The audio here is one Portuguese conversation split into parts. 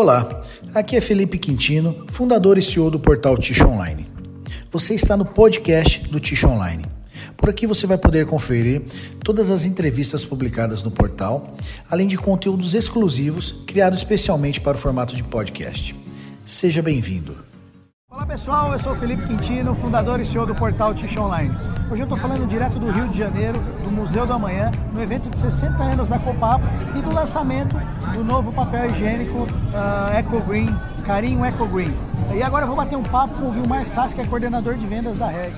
Olá, aqui é Felipe Quintino, fundador e CEO do portal Ticho Online. Você está no podcast do Ticho Online. Por aqui você vai poder conferir todas as entrevistas publicadas no portal, além de conteúdos exclusivos criados especialmente para o formato de podcast. Seja bem-vindo. Pessoal, eu sou Felipe Quintino, fundador e CEO do portal Ticho Online. Hoje eu estou falando direto do Rio de Janeiro, do Museu do Amanhã, no evento de 60 anos da Copapo e do lançamento do novo papel higiênico uh, Eco Green, Carinho Eco Green. E agora eu vou bater um papo com o Vilmar Sass, que é coordenador de vendas da REG.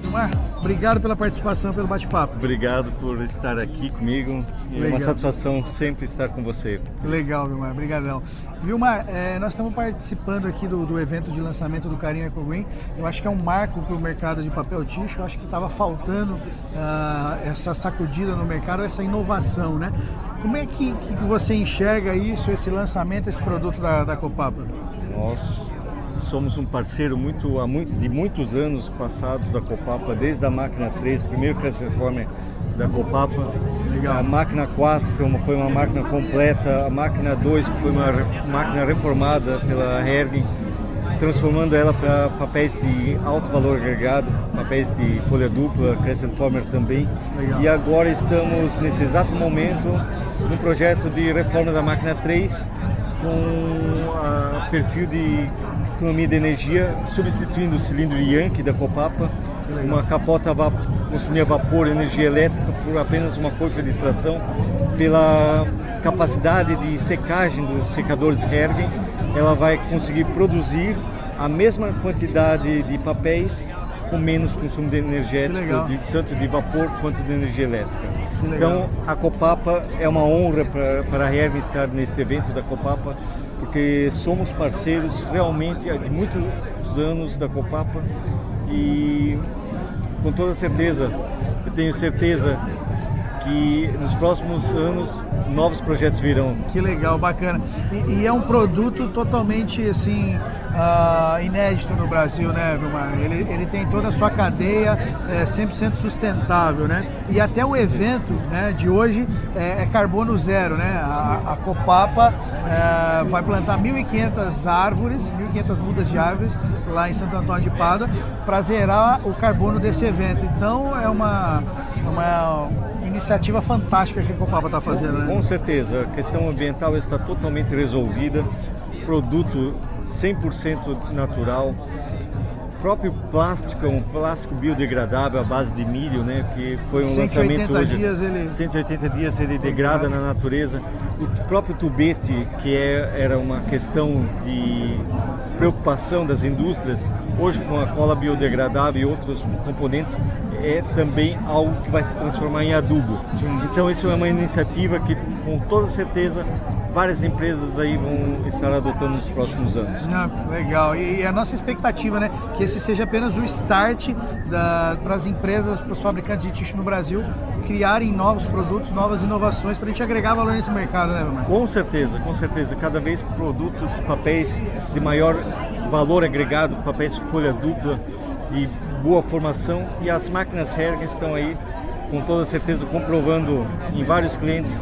Vilmar, Obrigado pela participação, pelo bate-papo. Obrigado por estar aqui comigo. É uma satisfação sempre estar com você. Legal, Vilmar. Obrigadão. Vilmar, é, nós estamos participando aqui do, do, evento de lançamento do Carinho Eco Green. Eu acho que é um marco para o mercado de papel ticho. Eu acho que estava faltando uh, essa sacudida no mercado, essa inovação, né? Como é que, que você enxerga isso, esse lançamento, esse produto da, da Copapa? Nossa, somos um parceiro muito, de muitos anos passados da Copapa, desde a máquina 3, primeiro Transformer da Copapa, Legal. a máquina 4, que foi uma máquina completa, a máquina 2, que foi uma máquina reformada pela Hering, transformando ela para papéis de alto valor agregado, papéis de folha dupla, Crescent Former também. Legal. E agora estamos, nesse exato momento, no projeto de reforma da máquina 3, com a perfil de economia de energia, substituindo o cilindro Yankee da Copapa, uma capota a consumia vapor, energia elétrica por apenas uma coifa de extração, pela capacidade de secagem dos secadores Hergen, ela vai conseguir produzir a mesma quantidade de papéis com menos consumo de energético, de, tanto de vapor quanto de energia elétrica. Então, a Copapa é uma honra para a Hermes estar neste evento da Copapa, porque somos parceiros realmente de muitos anos da Copapa e com toda certeza, eu tenho certeza que nos próximos anos novos projetos virão. Que legal, bacana. E, e é um produto totalmente assim uh, inédito no Brasil, né, Vilmar? Ele, ele tem toda a sua cadeia é, 100% sustentável, né? E até o evento né, de hoje é, é carbono zero, né? A, a Copapa é, vai plantar 1.500 árvores, 1.500 mudas de árvores lá em Santo Antônio de Pada para zerar o carbono desse evento. Então é uma, uma iniciativa fantástica que a Copapa está fazendo, né? Com certeza, a questão ambiental está totalmente resolvida. Produto 100% natural. O próprio plástico, um plástico biodegradável à base de milho, né, que foi um 180 lançamento hoje. Dias ele... 180 dias ele degrada na natureza. O próprio tubete, que é, era uma questão de preocupação das indústrias, hoje com a cola biodegradável e outros componentes, é também algo que vai se transformar em adubo. Então isso é uma iniciativa que com toda certeza várias empresas aí vão estar adotando nos próximos anos. Ah, legal. E, e, a nossa expectativa, né, que esse seja apenas o start para as empresas, para os fabricantes de tixo no Brasil criarem novos produtos, novas inovações para a gente agregar valor nesse mercado, né, Romano? Com certeza, com certeza. Cada vez produtos, papéis de maior valor agregado, papéis folha dupla, de boa formação e as máquinas Hergen estão aí com toda certeza comprovando em vários clientes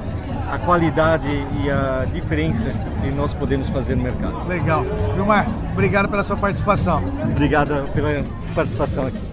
a qualidade e a diferença que nós podemos fazer no mercado. Legal. Vilmar, obrigado pela sua participação. Obrigado pela participação aqui.